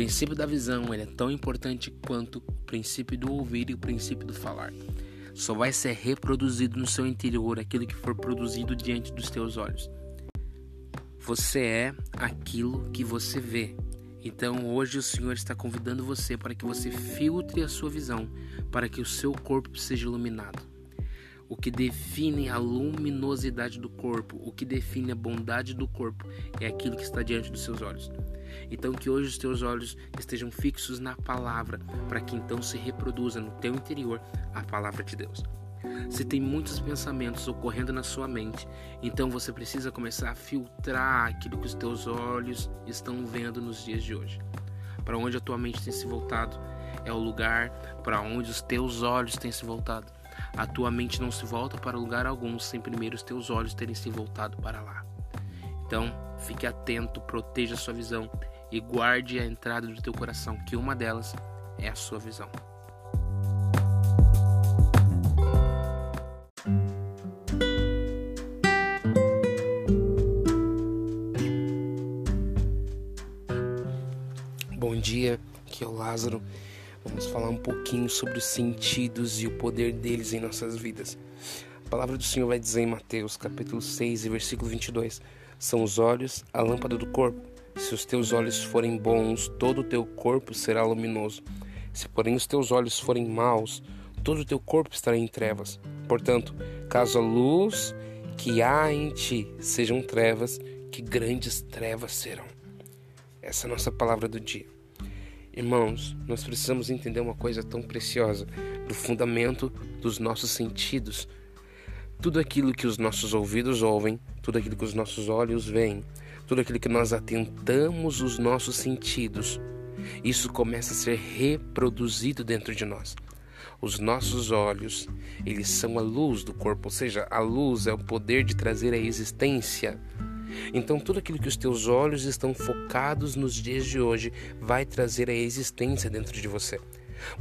princípio da visão ele é tão importante quanto o princípio do ouvir e o princípio do falar. Só vai ser reproduzido no seu interior aquilo que for produzido diante dos teus olhos. Você é aquilo que você vê. Então hoje o Senhor está convidando você para que você filtre a sua visão, para que o seu corpo seja iluminado. O que define a luminosidade do corpo, o que define a bondade do corpo, é aquilo que está diante dos seus olhos. Então que hoje os teus olhos estejam fixos na palavra, para que então se reproduza no teu interior a palavra de Deus. Se tem muitos pensamentos ocorrendo na sua mente, então você precisa começar a filtrar aquilo que os teus olhos estão vendo nos dias de hoje. Para onde a tua mente tem se voltado é o lugar para onde os teus olhos têm se voltado. A tua mente não se volta para lugar algum sem primeiro os teus olhos terem se voltado para lá. Então, fique atento, proteja a sua visão e guarde a entrada do teu coração, que uma delas é a sua visão. Bom dia, aqui é o Lázaro. Vamos falar um pouquinho sobre os sentidos e o poder deles em nossas vidas. A palavra do Senhor vai dizer em Mateus, capítulo 6, versículo 22: São os olhos a lâmpada do corpo. Se os teus olhos forem bons, todo o teu corpo será luminoso. Se, porém, os teus olhos forem maus, todo o teu corpo estará em trevas. Portanto, caso a luz que há em ti sejam trevas, que grandes trevas serão. Essa é a nossa palavra do dia. Irmãos, nós precisamos entender uma coisa tão preciosa do fundamento dos nossos sentidos. Tudo aquilo que os nossos ouvidos ouvem, tudo aquilo que os nossos olhos veem, tudo aquilo que nós atentamos os nossos sentidos, isso começa a ser reproduzido dentro de nós. Os nossos olhos, eles são a luz do corpo, ou seja, a luz é o poder de trazer a existência então, tudo aquilo que os teus olhos estão focados nos dias de hoje vai trazer a existência dentro de você.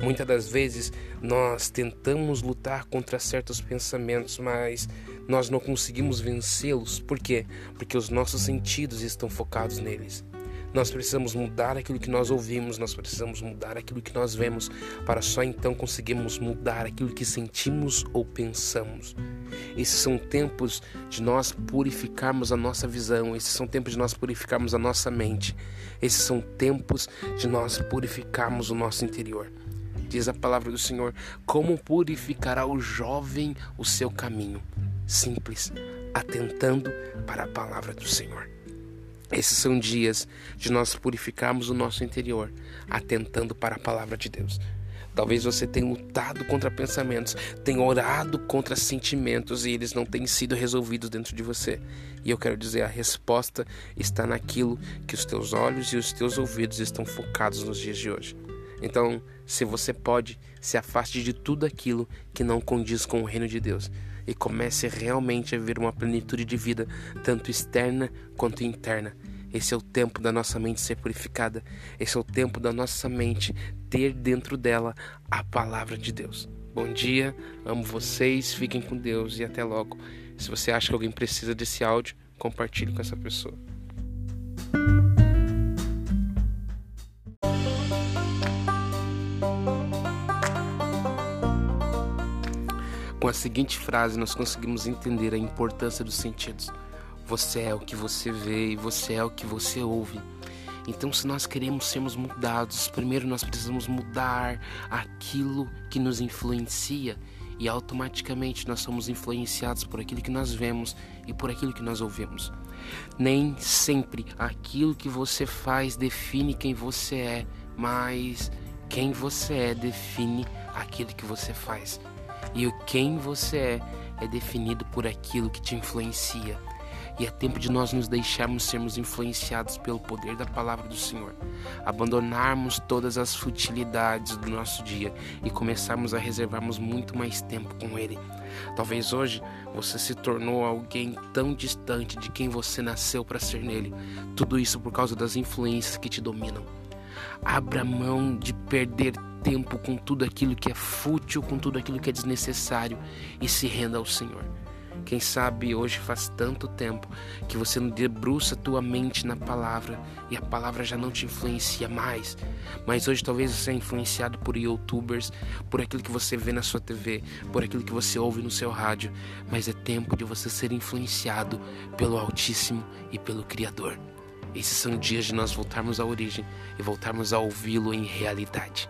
Muitas das vezes nós tentamos lutar contra certos pensamentos, mas nós não conseguimos vencê-los. Por quê? Porque os nossos sentidos estão focados neles. Nós precisamos mudar aquilo que nós ouvimos, nós precisamos mudar aquilo que nós vemos, para só então conseguirmos mudar aquilo que sentimos ou pensamos. Esses são tempos de nós purificarmos a nossa visão, esses são tempos de nós purificarmos a nossa mente, esses são tempos de nós purificarmos o nosso interior. Diz a palavra do Senhor: Como purificará o jovem o seu caminho? Simples, atentando para a palavra do Senhor. Esses são dias de nós purificarmos o nosso interior, atentando para a palavra de Deus. Talvez você tenha lutado contra pensamentos, tenha orado contra sentimentos e eles não tenham sido resolvidos dentro de você. E eu quero dizer, a resposta está naquilo que os teus olhos e os teus ouvidos estão focados nos dias de hoje. Então, se você pode, se afaste de tudo aquilo que não condiz com o reino de Deus e comece realmente a ver uma plenitude de vida, tanto externa quanto interna. Esse é o tempo da nossa mente ser purificada. Esse é o tempo da nossa mente ter dentro dela a palavra de Deus. Bom dia, amo vocês, fiquem com Deus e até logo. Se você acha que alguém precisa desse áudio, compartilhe com essa pessoa. Com a seguinte frase, nós conseguimos entender a importância dos sentidos. Você é o que você vê e você é o que você ouve. Então, se nós queremos sermos mudados, primeiro nós precisamos mudar aquilo que nos influencia e automaticamente nós somos influenciados por aquilo que nós vemos e por aquilo que nós ouvimos. Nem sempre aquilo que você faz define quem você é, mas quem você é define aquilo que você faz. E o quem você é é definido por aquilo que te influencia. E é tempo de nós nos deixarmos sermos influenciados pelo poder da palavra do Senhor, abandonarmos todas as futilidades do nosso dia e começarmos a reservarmos muito mais tempo com Ele. Talvez hoje você se tornou alguém tão distante de quem você nasceu para ser nele. Tudo isso por causa das influências que te dominam. Abra mão de perder tempo com tudo aquilo que é fútil, com tudo aquilo que é desnecessário e se renda ao Senhor. Quem sabe hoje faz tanto tempo que você não debruça tua mente na palavra e a palavra já não te influencia mais. Mas hoje talvez você é influenciado por youtubers, por aquilo que você vê na sua TV, por aquilo que você ouve no seu rádio. Mas é tempo de você ser influenciado pelo Altíssimo e pelo Criador. Esses são dias de nós voltarmos à origem e voltarmos a ouvi-lo em realidade.